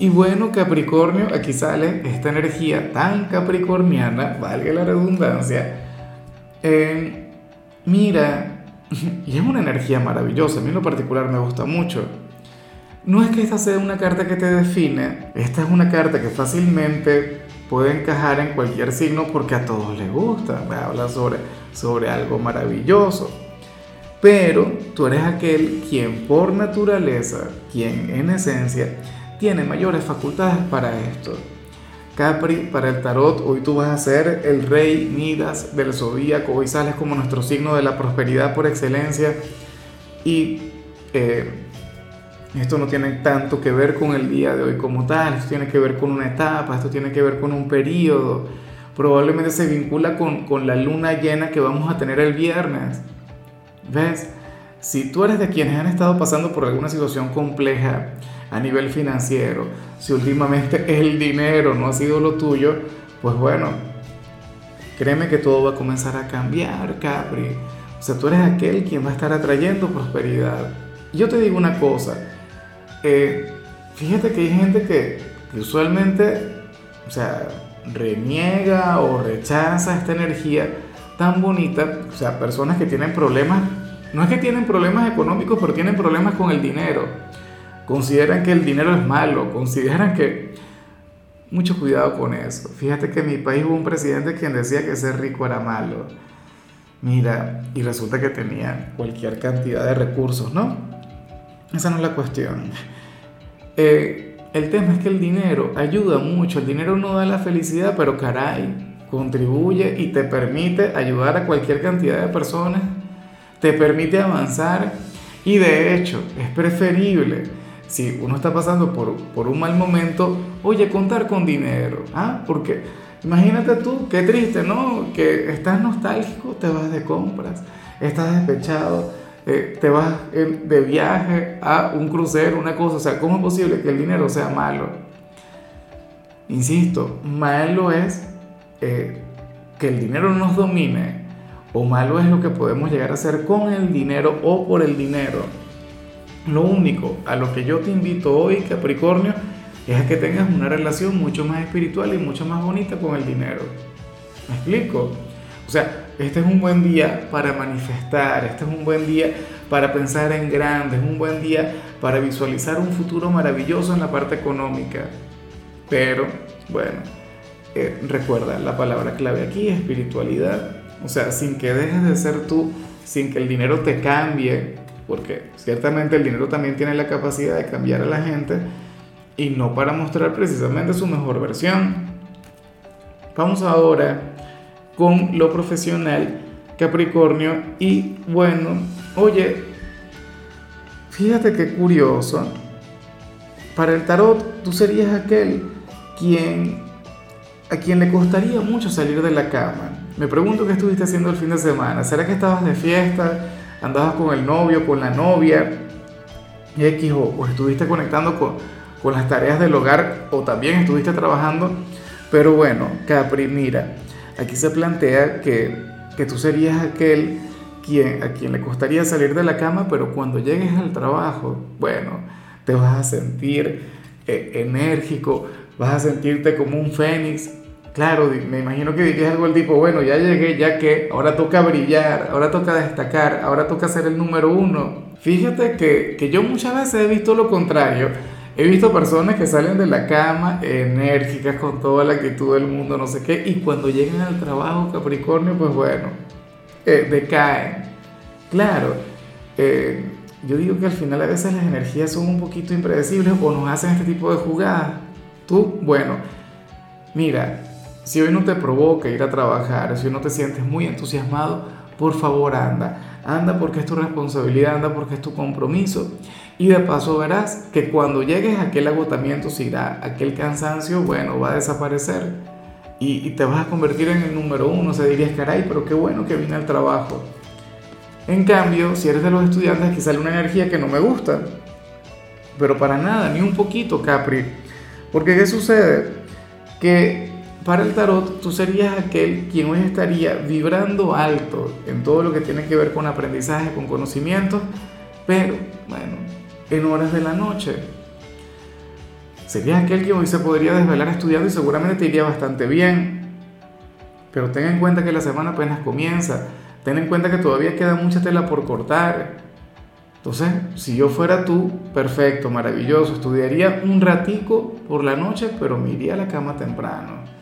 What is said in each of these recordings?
Y bueno, Capricornio, aquí sale esta energía tan capricorniana, valga la redundancia. Eh, mira, y es una energía maravillosa, a mí en lo particular me gusta mucho. No es que esta sea una carta que te define, esta es una carta que fácilmente puede encajar en cualquier signo porque a todos les gusta, habla sobre, sobre algo maravilloso. Pero tú eres aquel quien por naturaleza, quien en esencia, tiene mayores facultades para esto. Capri, para el tarot, hoy tú vas a ser el rey Midas del zodíaco, hoy sales como nuestro signo de la prosperidad por excelencia y eh, esto no tiene tanto que ver con el día de hoy como tal, esto tiene que ver con una etapa, esto tiene que ver con un periodo, probablemente se vincula con, con la luna llena que vamos a tener el viernes. ¿Ves? Si tú eres de quienes han estado pasando por alguna situación compleja, a nivel financiero, si últimamente el dinero no ha sido lo tuyo, pues bueno, créeme que todo va a comenzar a cambiar, Capri. O sea, tú eres aquel quien va a estar atrayendo prosperidad. Yo te digo una cosa, eh, fíjate que hay gente que, que usualmente, o sea, reniega o rechaza esta energía tan bonita, o sea, personas que tienen problemas, no es que tienen problemas económicos, pero tienen problemas con el dinero consideran que el dinero es malo, consideran que... Mucho cuidado con eso. Fíjate que en mi país hubo un presidente quien decía que ser rico era malo. Mira, y resulta que tenía cualquier cantidad de recursos, ¿no? Esa no es la cuestión. Eh, el tema es que el dinero ayuda mucho. El dinero no da la felicidad, pero caray, contribuye y te permite ayudar a cualquier cantidad de personas. Te permite avanzar y de hecho es preferible si uno está pasando por, un mal momento, oye, contar con dinero, ¿ah? Porque imagínate tú, qué triste, ¿no? Que estás nostálgico, te vas de compras, estás despechado, eh, te vas de viaje a un crucero, una cosa, o sea, ¿cómo es posible que el dinero sea malo? Insisto, malo es eh, que el dinero no nos domine, o malo es lo que podemos llegar a hacer con el dinero o por el dinero. Lo único a lo que yo te invito hoy, Capricornio, es a que tengas una relación mucho más espiritual y mucho más bonita con el dinero. ¿Me explico? O sea, este es un buen día para manifestar, este es un buen día para pensar en grande, es un buen día para visualizar un futuro maravilloso en la parte económica. Pero, bueno, eh, recuerda, la palabra clave aquí es espiritualidad. O sea, sin que dejes de ser tú, sin que el dinero te cambie, porque ciertamente el dinero también tiene la capacidad de cambiar a la gente y no para mostrar precisamente su mejor versión. Vamos ahora con lo profesional, Capricornio, y bueno, oye, fíjate qué curioso, para el tarot tú serías aquel quien a quien le costaría mucho salir de la cama. Me pregunto qué estuviste haciendo el fin de semana. ¿Será que estabas de fiesta? Andabas con el novio, con la novia, X, o, estuviste conectando con, con, las tareas del hogar, o también estuviste trabajando. Pero bueno, Capri, mira, aquí se plantea que, que tú serías aquel quien, a quien le costaría salir de la cama, pero cuando llegues al trabajo, bueno, te vas a sentir eh, enérgico, vas a sentirte como un fénix, Claro, me imagino que dirías algo del tipo, bueno, ya llegué, ya que ahora toca brillar, ahora toca destacar, ahora toca ser el número uno. Fíjate que, que yo muchas veces he visto lo contrario. He visto personas que salen de la cama enérgicas, con toda la actitud del mundo, no sé qué, y cuando llegan al trabajo, Capricornio, pues bueno, eh, decaen. Claro, eh, yo digo que al final a veces las energías son un poquito impredecibles o nos hacen este tipo de jugadas. Tú, bueno, mira, si hoy no te provoca ir a trabajar, si hoy no te sientes muy entusiasmado, por favor anda. Anda porque es tu responsabilidad, anda porque es tu compromiso. Y de paso verás que cuando llegues a aquel agotamiento, si irá, aquel cansancio, bueno, va a desaparecer. y, te vas a convertir en el número uno. O sea, dirías, caray, pero qué bueno que vine al trabajo. En cambio, si eres de los estudiantes, aquí sale una energía que no me gusta. Pero para nada, ni un poquito, Capri. Porque ¿qué sucede? Que para el tarot tú serías aquel quien hoy estaría vibrando alto en todo lo que tiene que ver con aprendizaje, con conocimientos, pero bueno, en horas de la noche. Serías aquel que hoy se podría desvelar estudiando y seguramente te iría bastante bien. Pero ten en cuenta que la semana apenas comienza. Ten en cuenta que todavía queda mucha tela por cortar. Entonces, si yo fuera tú, perfecto, maravilloso, estudiaría un ratico por la noche, pero me iría a la cama temprano.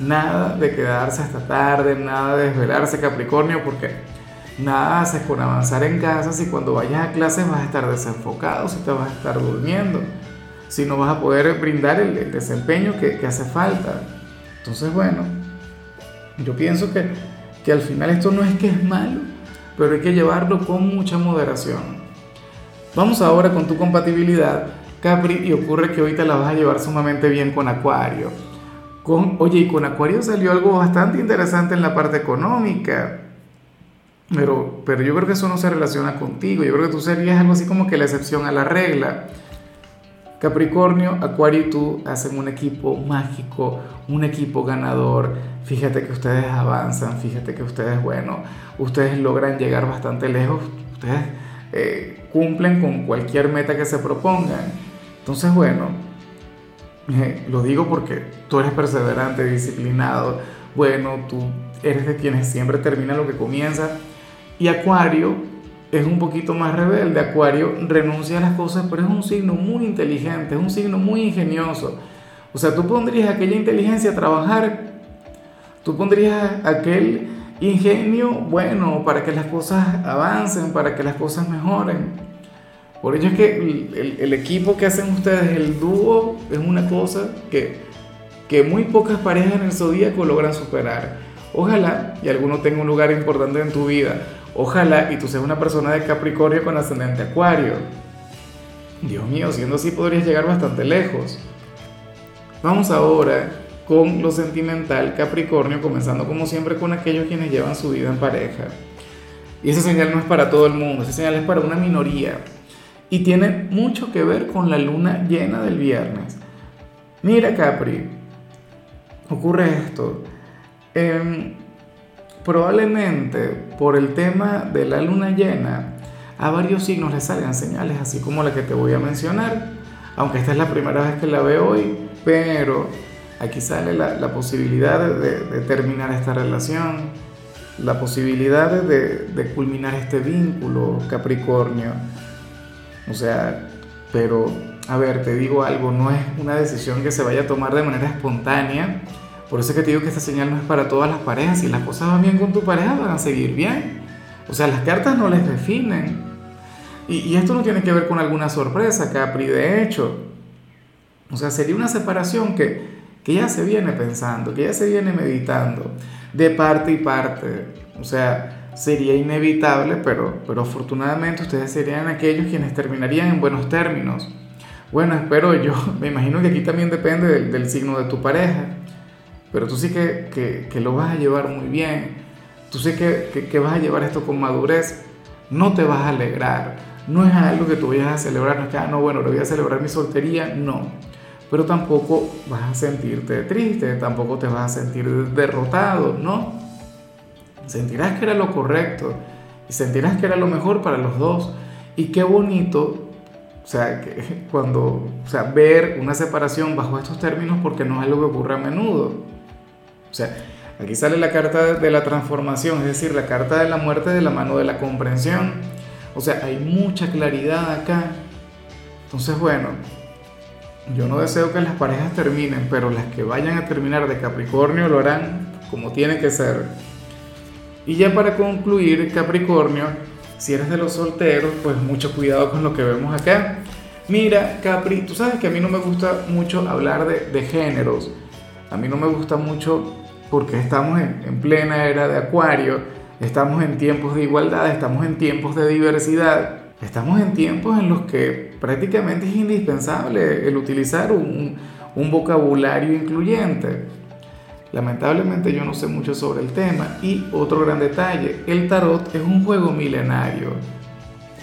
Nada de quedarse hasta tarde, nada de desvelarse Capricornio, porque nada haces con avanzar en casa si cuando vayas a clases vas a estar desenfocado, si te vas a estar durmiendo si no vas a poder brindar el, desempeño que, hace falta. Entonces, bueno, yo pienso que, que al final esto no es que es malo, pero hay que llevarlo con mucha moderación. Vamos ahora con tu compatibilidad, Capri, y ocurre que hoy te la vas a llevar sumamente bien con Acuario. Con, oye, y con Acuario salió algo bastante interesante en la parte económica. Pero, pero yo creo que eso no se relaciona contigo. Yo creo que tú serías algo así como que la excepción a la regla. Capricornio, Acuario y tú hacen un equipo mágico, un equipo ganador. Fíjate que ustedes avanzan, fíjate que ustedes, bueno, ustedes logran llegar bastante lejos, ustedes eh, cumplen con cualquier meta que se propongan. Entonces, bueno, lo digo porque tú eres perseverante, disciplinado, bueno, tú eres de quienes siempre termina lo que comienza. Y Acuario es un poquito más rebelde. Acuario renuncia a las cosas, pero es un signo muy inteligente, es un signo muy ingenioso. O sea, tú pondrías aquella inteligencia a trabajar, tú pondrías aquel ingenio, bueno, para que las cosas avancen, para que las cosas mejoren. Por ello es que el, equipo que hacen ustedes, el dúo, es una cosa que, que muy pocas parejas en el zodíaco logran superar. Ojalá y alguno tenga un lugar importante en tu vida. Ojalá y tú seas una persona de Capricornio con ascendente Acuario. Dios mío, siendo así podrías llegar bastante lejos. Vamos ahora con lo sentimental Capricornio, comenzando como siempre con aquellos quienes llevan su vida en pareja. Y esa señal no es para todo el mundo, esa señal es para una minoría. Y tiene mucho que ver con la luna llena del viernes. Mira Capri, ocurre esto. Eh, probablemente por el tema de la luna llena, a varios signos les salgan señales, así como la que te voy a mencionar, aunque esta es la primera vez que la veo hoy, pero aquí sale la, posibilidad de, terminar esta relación, la posibilidad de, de culminar este vínculo, Capricornio. O sea, pero, a ver, te digo algo, no es una decisión que se vaya a tomar de manera espontánea, por eso es que te digo que esta señal no es para todas las parejas. Si las cosas van bien con tu pareja, van a seguir bien. O sea, las cartas no les definen. Y, esto no tiene que ver con alguna sorpresa, Capri. De hecho, o sea, sería una separación que, que ya se viene pensando, que ya se viene meditando, de parte y parte. O sea, sería inevitable, pero, pero afortunadamente ustedes serían aquellos quienes terminarían en buenos términos. Bueno, espero yo, me imagino que aquí también depende del, signo de tu pareja pero tú sí que, que, lo vas a llevar muy bien, tú sí que, que, vas a llevar esto con madurez, no te vas a alegrar, no es algo que tú vayas a celebrar, no es que, ah, no, bueno, lo voy a celebrar mi soltería, no, pero tampoco vas a sentirte triste, tampoco te vas a sentir derrotado, no, sentirás que era lo correcto y sentirás que era lo mejor para los dos, y qué bonito o sea, que cuando, o sea, ver una separación bajo estos términos porque no es algo que ocurre a menudo. O sea, aquí sale la carta de la transformación, es decir, la carta de la muerte de la mano de la comprensión. O sea, hay mucha claridad acá. Entonces, bueno, yo no deseo que las parejas terminen, pero las que vayan a terminar de Capricornio lo harán como tiene que ser. Y ya para concluir, Capricornio, si eres de los solteros, pues mucho cuidado con lo que vemos acá. Mira, Capri, tú sabes que a mí no me gusta mucho hablar de, géneros. A mí no me gusta mucho porque estamos en, plena era de Acuario, estamos en tiempos de igualdad, estamos en tiempos de diversidad, estamos en tiempos en los que prácticamente es indispensable el utilizar un, vocabulario incluyente. Lamentablemente yo no sé mucho sobre el tema. Y otro gran detalle, el tarot es un juego milenario.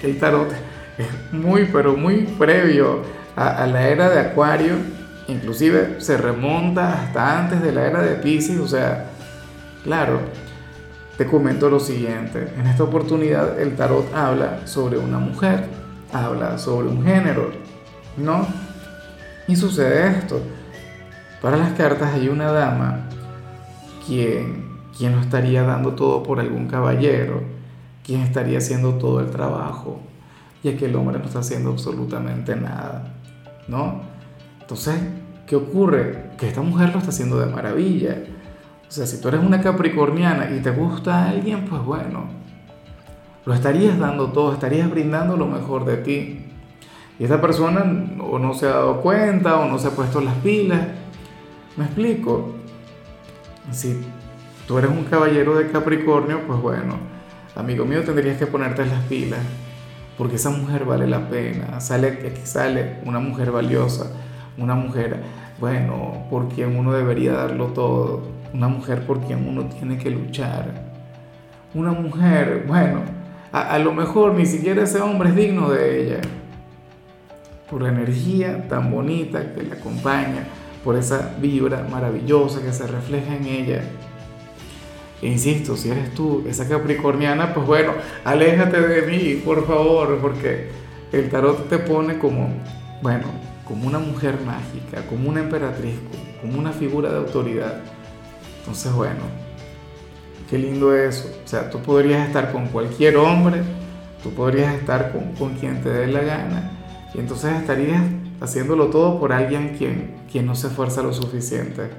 El tarot es muy, pero muy previo a, a la era de Acuario. Inclusive se remonta hasta antes de la era de Pisces. O sea, claro, te comento lo siguiente. En esta oportunidad el tarot habla sobre una mujer, habla sobre un género, ¿no? Y sucede esto. Para las cartas hay una dama quien, quien lo estaría dando todo por algún caballero, quien estaría haciendo todo el trabajo y aquel hombre no está haciendo absolutamente nada, ¿no? Entonces, ¿qué ocurre? Que esta mujer lo está haciendo de maravilla. O sea, si tú eres una capricorniana y te gusta alguien, pues bueno, lo estarías dando todo, estarías brindando lo mejor de ti. Y esta persona o no se ha dado cuenta o no se ha puesto las pilas. ¿Me explico? Si tú eres un caballero de Capricornio, pues bueno, amigo mío, tendrías que ponerte las pilas. Porque esa mujer vale la pena. Sale, sale una mujer valiosa. Una mujer, bueno, por quien uno debería darlo todo. Una mujer por quien uno tiene que luchar. Una mujer, bueno, a, a lo mejor ni siquiera ese hombre es digno de ella por la energía tan bonita que le acompaña, por esa vibra maravillosa que se refleja en ella. E insisto, si eres tú esa capricorniana, pues bueno, aléjate de mí, por favor, porque el tarot te pone como, bueno, como una mujer mágica, como una emperatriz, como una figura de autoridad. Entonces, bueno, qué lindo eso. O sea, tú podrías estar con cualquier hombre, tú podrías estar con, con quien te dé la gana, y entonces estarías haciéndolo todo por alguien quien, quien no se esfuerza lo suficiente.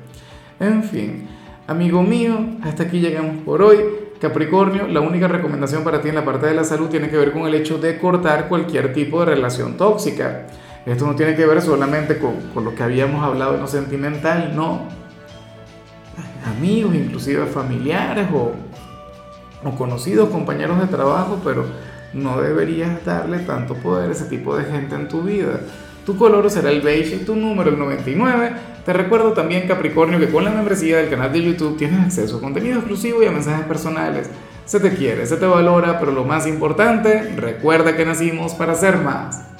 En fin, amigo mío, hasta aquí llegamos por hoy. Capricornio, la única recomendación para ti en la parte de la salud tiene que ver con el hecho de cortar cualquier tipo de relación tóxica. Esto no tiene que ver solamente con, con lo que habíamos hablado en lo sentimental, no. Amigos, inclusive familiares o, o conocidos, compañeros de trabajo, pero no deberías darle tanto poder a ese tipo de gente en tu vida. Tu color será el beige tu número el 99. Te recuerdo también, Capricornio, que con la membresía del canal de YouTube tienes acceso a contenido exclusivo y a mensajes personales. Se te quiere, se te valora, pero lo más importante, recuerda que nacimos para ser más.